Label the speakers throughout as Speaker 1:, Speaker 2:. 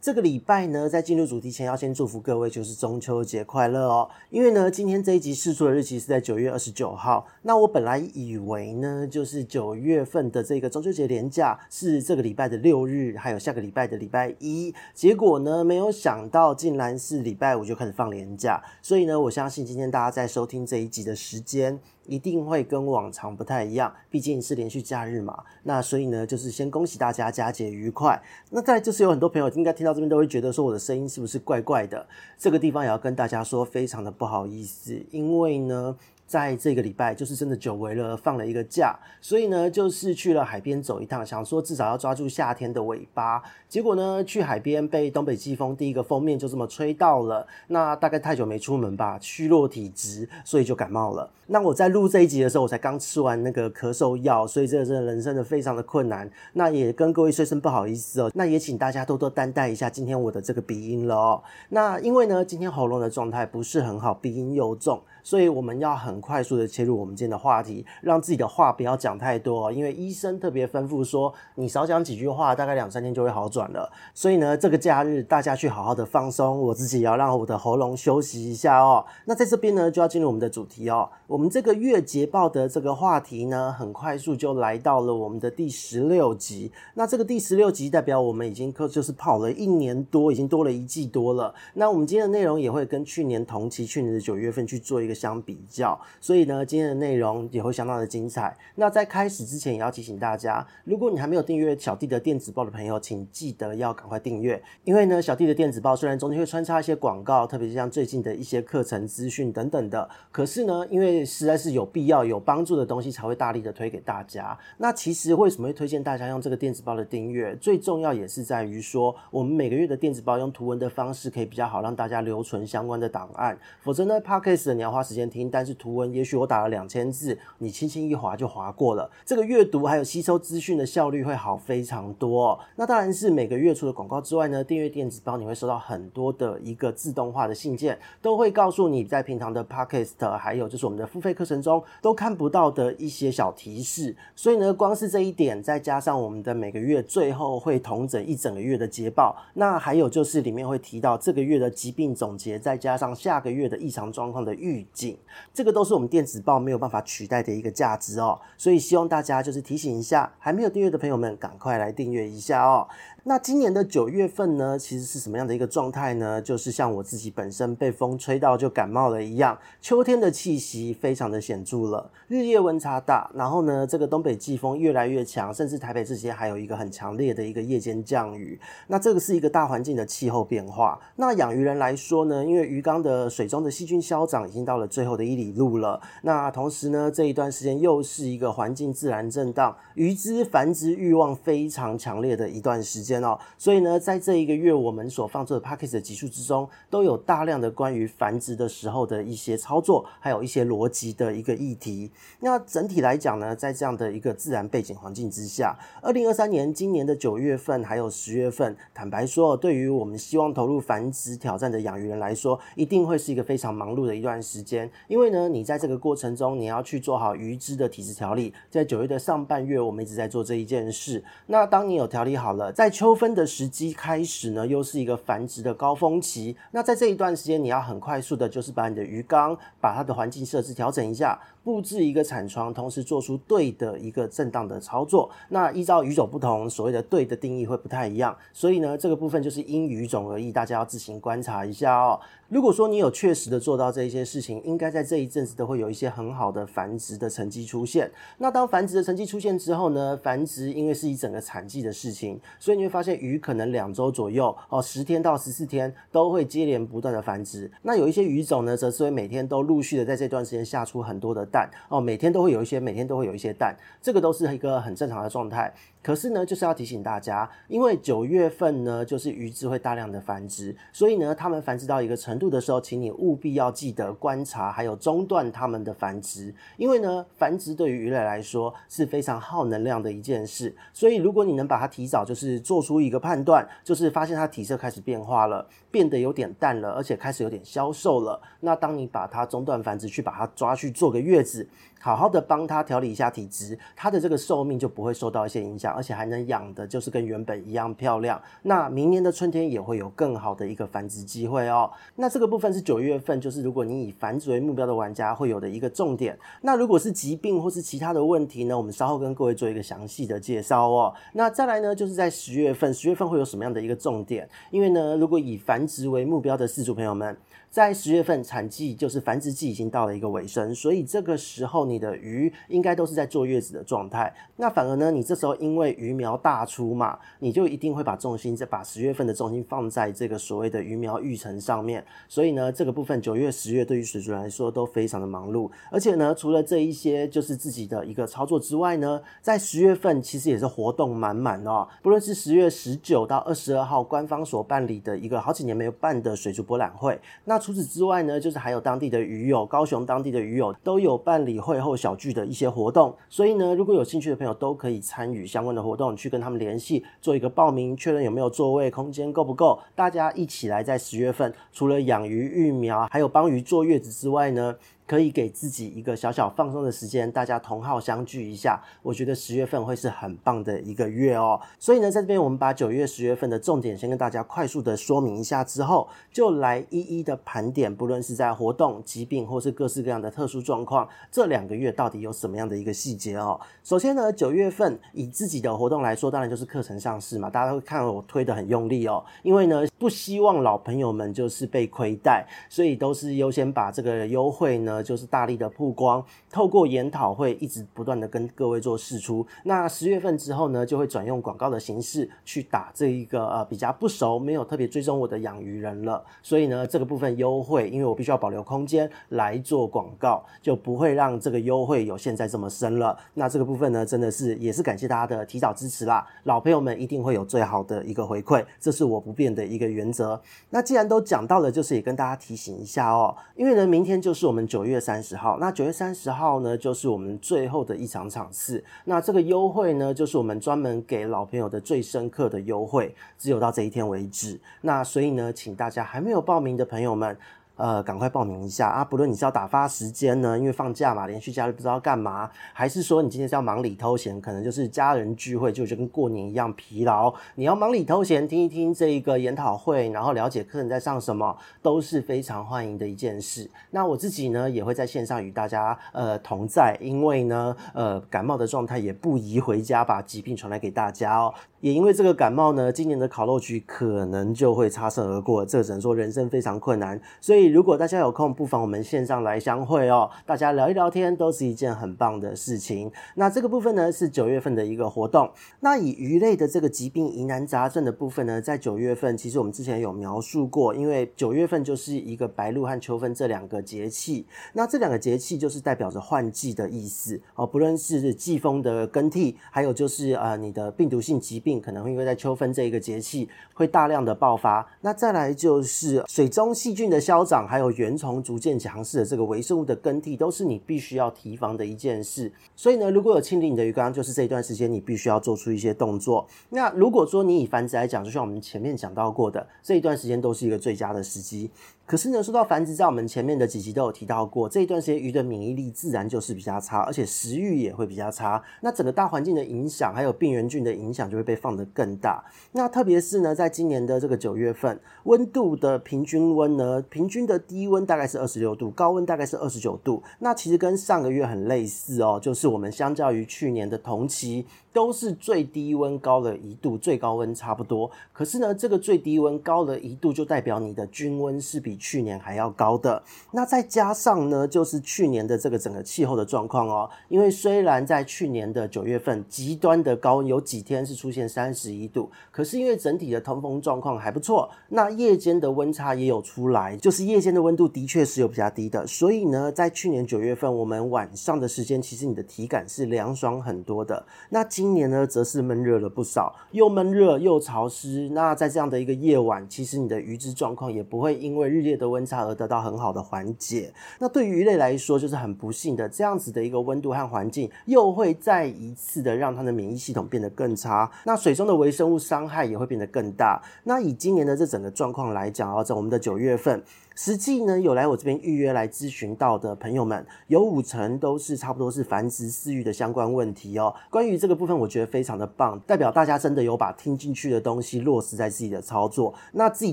Speaker 1: 这个礼拜呢，在进入主题前，要先祝福各位，就是中秋节快乐哦。因为呢，今天这一集释出的日期是在九月二十九号。那我本来以为呢，就是九月份的这个中秋节连假是这个礼拜的六日，还有下个礼拜的礼拜一。结果呢，没有想到竟然是礼拜五就开始放连假。所以呢，我相信今天大家在收听这一集的时间，一定会跟往常不太一样，毕竟是连续假日嘛。那所以呢，就是先恭喜大家佳节愉快。那再就是有很多朋友应该听到这边都会觉得说我的声音是不是怪怪的？这个地方也要跟大家说，非常的不好意思，因为呢。在这个礼拜，就是真的久违了，放了一个假，所以呢，就是去了海边走一趟，想说至少要抓住夏天的尾巴。结果呢，去海边被东北季风第一个封面就这么吹到了，那大概太久没出门吧，虚弱体质，所以就感冒了。那我在录这一集的时候，我才刚吃完那个咳嗽药，所以这个真的人生的非常的困难。那也跟各位说声不好意思哦，那也请大家多多担待一下今天我的这个鼻音了哦。那因为呢，今天喉咙的状态不是很好，鼻音又重。所以我们要很快速的切入我们今天的话题，让自己的话不要讲太多，因为医生特别吩咐说，你少讲几句话，大概两三天就会好转了。所以呢，这个假日大家去好好的放松，我自己也要让我的喉咙休息一下哦。那在这边呢，就要进入我们的主题哦。我们这个月捷报的这个话题呢，很快速就来到了我们的第十六集。那这个第十六集代表我们已经就是跑了一年多，已经多了一季多了。那我们今天的内容也会跟去年同期，去年的九月份去做一相比较，所以呢，今天的内容也会相当的精彩。那在开始之前，也要提醒大家，如果你还没有订阅小弟的电子报的朋友，请记得要赶快订阅。因为呢，小弟的电子报虽然中间会穿插一些广告，特别是像最近的一些课程资讯等等的，可是呢，因为实在是有必要、有帮助的东西，才会大力的推给大家。那其实为什么会推荐大家用这个电子报的订阅？最重要也是在于说，我们每个月的电子报用图文的方式，可以比较好让大家留存相关的档案。否则呢，Podcast 你要花时间听，但是图文也许我打了两千字，你轻轻一划就划过了。这个阅读还有吸收资讯的效率会好非常多。那当然是每个月除了广告之外呢，订阅电子报你会收到很多的一个自动化的信件，都会告诉你在平常的 Podcast 还有就是我们的付费课程中都看不到的一些小提示。所以呢，光是这一点，再加上我们的每个月最后会统整一整个月的捷报，那还有就是里面会提到这个月的疾病总结，再加上下个月的异常状况的预景。这个都是我们电子报没有办法取代的一个价值哦，所以希望大家就是提醒一下，还没有订阅的朋友们，赶快来订阅一下哦。那今年的九月份呢，其实是什么样的一个状态呢？就是像我自己本身被风吹到就感冒了一样，秋天的气息非常的显著了，日夜温差大，然后呢，这个东北季风越来越强，甚至台北这些还有一个很强烈的一个夜间降雨。那这个是一个大环境的气候变化。那养鱼人来说呢，因为鱼缸的水中的细菌消长已经到了最后的一里路了，那同时呢，这一段时间又是一个环境自然震荡，鱼只繁殖欲望非常强烈的一段时间。哦所以呢，在这一个月我们所放出的 Podcast 的集数之中，都有大量的关于繁殖的时候的一些操作，还有一些逻辑的一个议题。那整体来讲呢，在这样的一个自然背景环境之下，二零二三年今年的九月份还有十月份，坦白说，对于我们希望投入繁殖挑战的养鱼人来说，一定会是一个非常忙碌的一段时间。因为呢，你在这个过程中，你要去做好鱼只的体质调理。在九月的上半月，我们一直在做这一件事。那当你有调理好了，再去秋分的时机开始呢，又是一个繁殖的高峰期。那在这一段时间，你要很快速的，就是把你的鱼缸，把它的环境设置调整一下。布置一个产窗，同时做出对的一个震荡的操作。那依照鱼种不同，所谓的对的定义会不太一样。所以呢，这个部分就是因鱼种而异，大家要自行观察一下哦。如果说你有确实的做到这一些事情，应该在这一阵子都会有一些很好的繁殖的成绩出现。那当繁殖的成绩出现之后呢，繁殖因为是一整个产季的事情，所以你会发现鱼可能两周左右哦，十天到十四天都会接连不断的繁殖。那有一些鱼种呢，则是会每天都陆续的在这段时间下出很多的蛋哦，每天都会有一些，每天都会有一些蛋，这个都是一个很正常的状态。可是呢，就是要提醒大家，因为九月份呢，就是鱼只会大量的繁殖，所以呢，它们繁殖到一个程度的时候，请你务必要记得观察，还有中断它们的繁殖，因为呢，繁殖对于鱼类来说是非常耗能量的一件事。所以，如果你能把它提早，就是做出一个判断，就是发现它体色开始变化了，变得有点淡了，而且开始有点消瘦了，那当你把它中断繁殖，去把它抓去做个月子。好好的帮它调理一下体质，它的这个寿命就不会受到一些影响，而且还能养的就是跟原本一样漂亮。那明年的春天也会有更好的一个繁殖机会哦。那这个部分是九月份，就是如果你以繁殖为目标的玩家会有的一个重点。那如果是疾病或是其他的问题呢，我们稍后跟各位做一个详细的介绍哦。那再来呢，就是在十月份，十月份会有什么样的一个重点？因为呢，如果以繁殖为目标的饲主朋友们。在十月份产季，就是繁殖季已经到了一个尾声，所以这个时候你的鱼应该都是在坐月子的状态。那反而呢，你这时候因为鱼苗大出嘛，你就一定会把重心再把十月份的重心放在这个所谓的鱼苗育成上面。所以呢，这个部分九月、十月对于水族来说都非常的忙碌。而且呢，除了这一些就是自己的一个操作之外呢，在十月份其实也是活动满满哦。不论是十月十九到二十二号官方所办理的一个好几年没有办的水族博览会，那除此之外呢，就是还有当地的鱼友，高雄当地的鱼友都有办理会后小聚的一些活动，所以呢，如果有兴趣的朋友都可以参与相关的活动，去跟他们联系，做一个报名，确认有没有座位，空间够不够，大家一起来在十月份，除了养鱼育苗，还有帮鱼坐月子之外呢。可以给自己一个小小放松的时间，大家同好相聚一下。我觉得十月份会是很棒的一个月哦。所以呢，在这边我们把九月、十月份的重点先跟大家快速的说明一下，之后就来一一的盘点，不论是在活动、疾病或是各式各样的特殊状况，这两个月到底有什么样的一个细节哦。首先呢，九月份以自己的活动来说，当然就是课程上市嘛，大家会看我推的很用力哦，因为呢不希望老朋友们就是被亏待，所以都是优先把这个优惠呢。就是大力的曝光，透过研讨会一直不断的跟各位做释出。那十月份之后呢，就会转用广告的形式去打这一个呃比较不熟、没有特别追踪我的养鱼人了。所以呢，这个部分优惠，因为我必须要保留空间来做广告，就不会让这个优惠有现在这么深了。那这个部分呢，真的是也是感谢大家的提早支持啦。老朋友们一定会有最好的一个回馈，这是我不变的一个原则。那既然都讲到了，就是也跟大家提醒一下哦，因为呢，明天就是我们九月。月三十号，那九月三十号呢，就是我们最后的一场场次。那这个优惠呢，就是我们专门给老朋友的最深刻的优惠，只有到这一天为止。那所以呢，请大家还没有报名的朋友们。呃，赶快报名一下啊！不论你是要打发时间呢，因为放假嘛，连续假日不知道干嘛，还是说你今天是要忙里偷闲，可能就是家人聚会，就就跟过年一样疲劳。你要忙里偷闲，听一听这一个研讨会，然后了解客人在上什么，都是非常欢迎的一件事。那我自己呢，也会在线上与大家呃同在，因为呢，呃，感冒的状态也不宜回家把疾病传来给大家哦。也因为这个感冒呢，今年的烤肉局可能就会擦身而过，这只能说人生非常困难，所以。如果大家有空，不妨我们线上来相会哦，大家聊一聊天都是一件很棒的事情。那这个部分呢，是九月份的一个活动。那以鱼类的这个疾病疑难杂症的部分呢，在九月份其实我们之前有描述过，因为九月份就是一个白露和秋分这两个节气。那这两个节气就是代表着换季的意思哦，不论是季风的更替，还有就是呃你的病毒性疾病可能会因为在秋分这一个节气会大量的爆发。那再来就是水中细菌的消长。还有原虫逐渐强势的这个微生物的更替，都是你必须要提防的一件事。所以呢，如果有清理你的鱼缸，就是这一段时间你必须要做出一些动作。那如果说你以繁殖来讲，就像我们前面讲到过的，这一段时间都是一个最佳的时机。可是呢，说到繁殖，在我们前面的几集都有提到过，这一段时间鱼的免疫力自然就是比较差，而且食欲也会比较差。那整个大环境的影响，还有病原菌的影响，就会被放得更大。那特别是呢，在今年的这个九月份，温度的平均温呢，平均的低温大概是二十六度，高温大概是二十九度。那其实跟上个月很类似哦，就是我们相较于去年的同期。都是最低温高了一度，最高温差不多。可是呢，这个最低温高了一度，就代表你的均温是比去年还要高的。那再加上呢，就是去年的这个整个气候的状况哦。因为虽然在去年的九月份极端的高温，有几天是出现三十一度，可是因为整体的通风状况还不错，那夜间的温差也有出来，就是夜间的温度的确是有比较低的。所以呢，在去年九月份，我们晚上的时间，其实你的体感是凉爽很多的。那今年呢，则是闷热了不少，又闷热又潮湿。那在这样的一个夜晚，其实你的鱼只状况也不会因为日夜的温差而得到很好的缓解。那对于鱼类来说，就是很不幸的，这样子的一个温度和环境，又会再一次的让它的免疫系统变得更差。那水中的微生物伤害也会变得更大。那以今年的这整个状况来讲啊，在我们的九月份。实际呢，有来我这边预约来咨询到的朋友们，有五成都是差不多是繁殖饲育的相关问题哦。关于这个部分，我觉得非常的棒，代表大家真的有把听进去的东西落实在自己的操作。那自己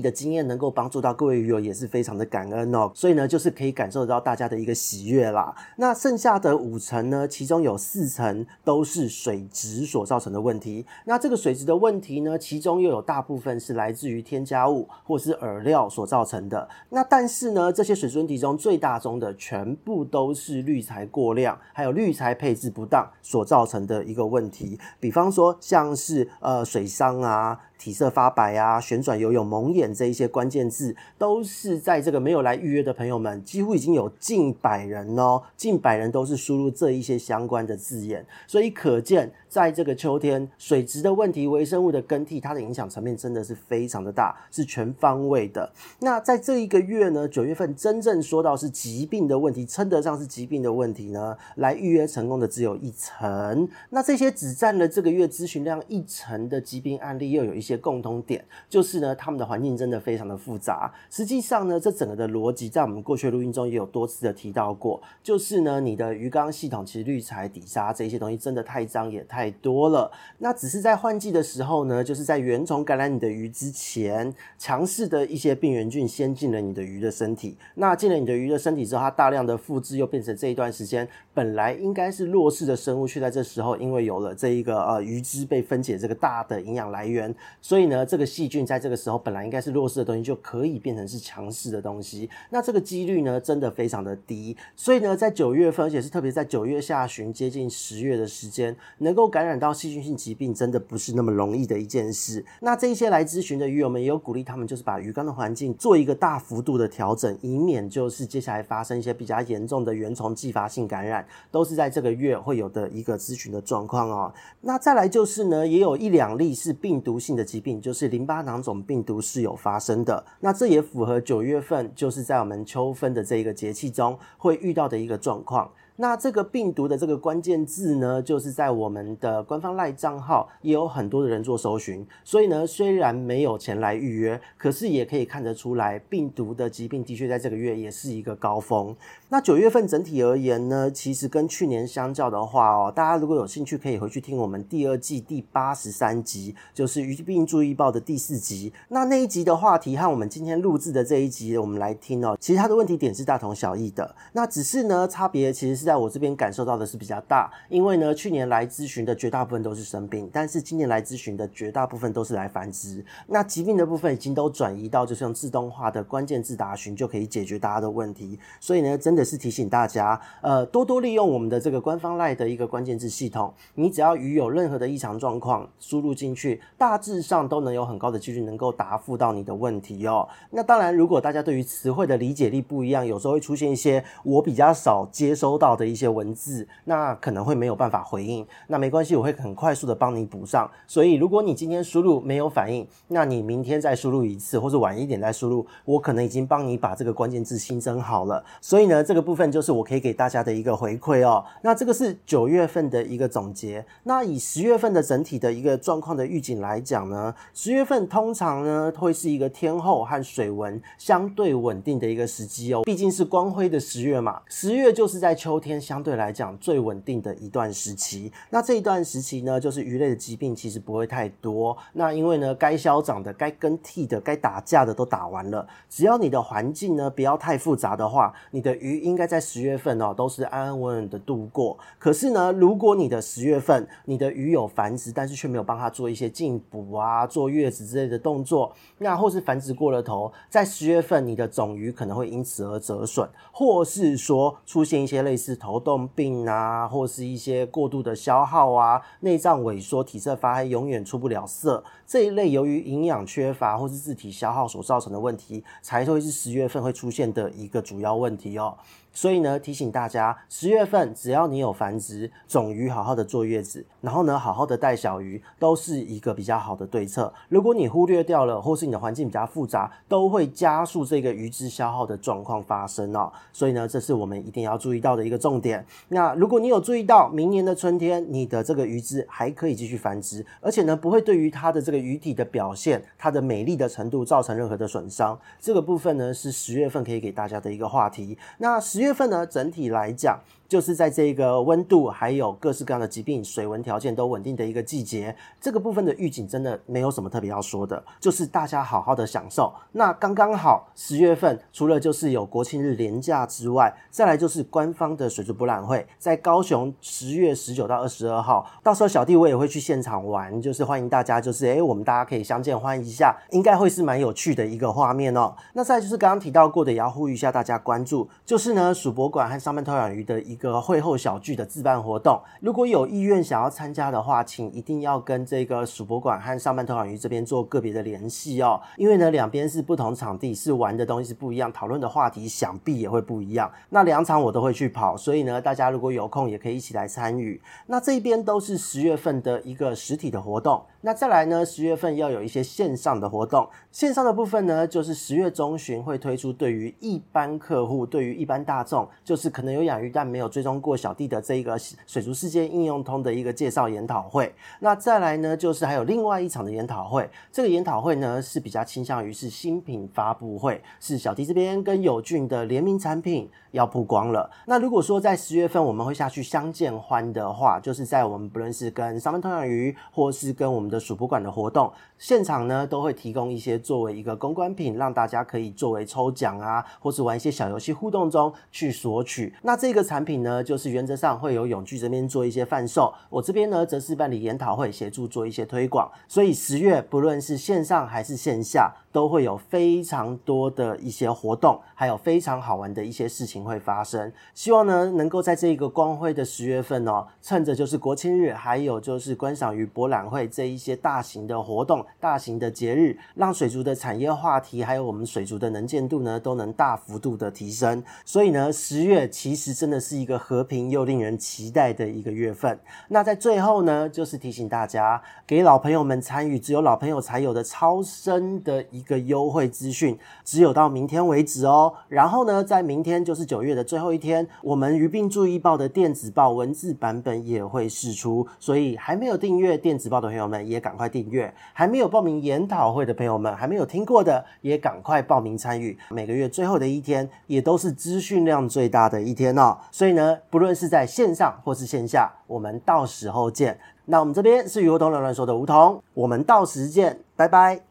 Speaker 1: 的经验能够帮助到各位鱼友，也是非常的感恩哦。所以呢，就是可以感受得到大家的一个喜悦啦。那剩下的五成呢，其中有四成都是水质所造成的问题。那这个水质的问题呢，其中又有大部分是来自于添加物或是饵料所造成的。那大但是呢，这些水质问题中最大宗的，全部都是滤材过量，还有滤材配置不当所造成的一个问题。比方说，像是呃水伤啊。体色发白啊，旋转游泳、蒙眼这一些关键字，都是在这个没有来预约的朋友们，几乎已经有近百人哦，近百人都是输入这一些相关的字眼，所以可见，在这个秋天，水质的问题、微生物的更替，它的影响层面真的是非常的大，是全方位的。那在这一个月呢，九月份真正说到是疾病的问题，称得上是疾病的问题呢，来预约成功的只有一成。那这些只占了这个月咨询量一成的疾病案例，又有一些。些共同点就是呢，他们的环境真的非常的复杂。实际上呢，这整个的逻辑在我们过去录音中也有多次的提到过，就是呢，你的鱼缸系统其实滤材、底沙这些东西真的太脏也太多了。那只是在换季的时候呢，就是在原虫感染你的鱼之前，强势的一些病原菌先进了你的鱼的身体。那进了你的鱼的身体之后，它大量的复制，又变成这一段时间本来应该是弱势的生物，却在这时候因为有了这一个呃鱼只被分解这个大的营养来源。所以呢，这个细菌在这个时候本来应该是弱势的东西，就可以变成是强势的东西。那这个几率呢，真的非常的低。所以呢，在九月份，而且是特别在九月下旬接近十月的时间，能够感染到细菌性疾病，真的不是那么容易的一件事。那这一些来咨询的鱼友们，也有鼓励他们，就是把鱼缸的环境做一个大幅度的调整，以免就是接下来发生一些比较严重的原虫继发性感染，都是在这个月会有的一个咨询的状况哦。那再来就是呢，也有一两例是病毒性的疾病，就是淋巴囊肿病毒是有发生的。那这也符合九月份，就是在我们秋分的这一个节气中会遇到的一个状况。那这个病毒的这个关键字呢，就是在我们的官方赖账号也有很多的人做搜寻，所以呢，虽然没有前来预约，可是也可以看得出来，病毒的疾病的确在这个月也是一个高峰。那九月份整体而言呢，其实跟去年相较的话哦，大家如果有兴趣，可以回去听我们第二季第八十三集，就是鱼病注意报的第四集。那那一集的话题和我们今天录制的这一集，我们来听哦，其实它的问题点是大同小异的。那只是呢，差别其实是。在我这边感受到的是比较大，因为呢，去年来咨询的绝大部分都是生病，但是今年来咨询的绝大部分都是来繁殖。那疾病的部分已经都转移到就是用自动化的关键字答询就可以解决大家的问题。所以呢，真的是提醒大家，呃，多多利用我们的这个官方 LINE 的一个关键字系统。你只要鱼有任何的异常状况，输入进去，大致上都能有很高的几率能够答复到你的问题哦。那当然，如果大家对于词汇的理解力不一样，有时候会出现一些我比较少接收到的一些文字，那可能会没有办法回应，那没关系，我会很快速的帮你补上。所以如果你今天输入没有反应，那你明天再输入一次，或者晚一点再输入，我可能已经帮你把这个关键字新增好了。所以呢，这个部分就是我可以给大家的一个回馈哦。那这个是九月份的一个总结。那以十月份的整体的一个状况的预警来讲呢，十月份通常呢会是一个天候和水文相对稳定的一个时机哦。毕竟是光辉的十月嘛，十月就是在秋天天相对。对来讲最稳定的一段时期，那这一段时期呢，就是鱼类的疾病其实不会太多。那因为呢，该消长的、该更替的、该打架的都打完了。只要你的环境呢不要太复杂的话，你的鱼应该在十月份哦都是安安稳稳的度过。可是呢，如果你的十月份你的鱼有繁殖，但是却没有帮它做一些进补啊、坐月子之类的动作，那或是繁殖过了头，在十月份你的种鱼可能会因此而折损，或是说出现一些类似是头痛。病啊，或是一些过度的消耗啊，内脏萎缩、体色发黑、永远出不了色这一类，由于营养缺乏或是自体消耗所造成的问题，才会是十月份会出现的一个主要问题哦。所以呢，提醒大家，十月份只要你有繁殖种鱼，好好的坐月子，然后呢，好好的带小鱼，都是一个比较好的对策。如果你忽略掉了，或是你的环境比较复杂，都会加速这个鱼只消耗的状况发生哦。所以呢，这是我们一定要注意到的一个重点。那如果你有注意到，明年的春天，你的这个鱼只还可以继续繁殖，而且呢，不会对于它的这个鱼体的表现、它的美丽的程度造成任何的损伤。这个部分呢，是十月份可以给大家的一个话题。那十月月份呢，整体来讲，就是在这个温度还有各式各样的疾病、水温条件都稳定的一个季节，这个部分的预警真的没有什么特别要说的，就是大家好好的享受。那刚刚好十月份，除了就是有国庆日连假之外，再来就是官方的水族博览会，在高雄十月十九到二十二号，到时候小弟我也会去现场玩，就是欢迎大家，就是诶我们大家可以相见欢一下，应该会是蛮有趣的一个画面哦。那再就是刚刚提到过的，也要呼吁一下大家关注，就是呢鼠博馆和上班偷养鱼的一个。个会后小聚的自办活动，如果有意愿想要参加的话，请一定要跟这个属博馆和上班偷养鱼这边做个别的联系哦。因为呢，两边是不同场地，是玩的东西是不一样，讨论的话题想必也会不一样。那两场我都会去跑，所以呢，大家如果有空也可以一起来参与。那这边都是十月份的一个实体的活动。那再来呢，十月份要有一些线上的活动。线上的部分呢，就是十月中旬会推出对于一般客户、对于一般大众，就是可能有养鱼但没有追踪过小弟的这一个水族世界应用通的一个介绍研讨会。那再来呢，就是还有另外一场的研讨会。这个研讨会呢是比较倾向于是新品发布会，是小弟这边跟友俊的联名产品要曝光了。那如果说在十月份我们会下去相见欢的话，就是在我们不论是跟上班通养鱼，或是跟我们的鼠博馆的活动现场呢，都会提供一些作为一个公关品，让大家可以作为抽奖啊，或是玩一些小游戏互动中去索取。那这个产品呢，就是原则上会有永聚这边做一些贩售，我这边呢则是办理研讨会，协助做一些推广。所以十月不论是线上还是线下，都会有非常多的一些活动，还有非常好玩的一些事情会发生。希望呢能够在这个光辉的十月份哦，趁着就是国庆日，还有就是观赏鱼博览会这一些大型的活动、大型的节日，让水族的产业话题，还有我们水族的能见度呢，都能大幅度的提升。所以呢，十月其实真的是一个和平又令人期待的一个月份。那在最后呢，就是提醒大家，给老朋友们参与只有老朋友才有的超生的一个优惠资讯，只有到明天为止哦。然后呢，在明天就是九月的最后一天，我们鱼病注意报的电子报文字版本也会释出，所以还没有订阅电子报的朋友们也赶快订阅，还没有报名研讨会的朋友们，还没有听过的也赶快报名参与。每个月最后的一天，也都是资讯量最大的一天哦。所以呢，不论是在线上或是线下，我们到时候见。那我们这边是鱼活通乱乱说的梧桐，我们到时见，拜拜。